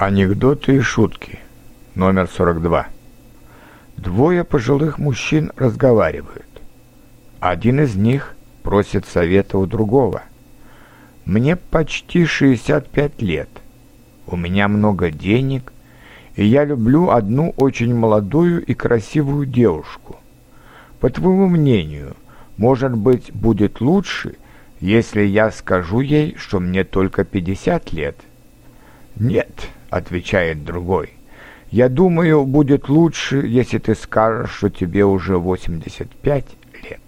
Анекдоты и шутки. Номер 42. Двое пожилых мужчин разговаривают. Один из них просит совета у другого. Мне почти 65 лет. У меня много денег, и я люблю одну очень молодую и красивую девушку. По твоему мнению, может быть, будет лучше, если я скажу ей, что мне только 50 лет? Нет, отвечает другой. Я думаю, будет лучше, если ты скажешь, что тебе уже 85 лет.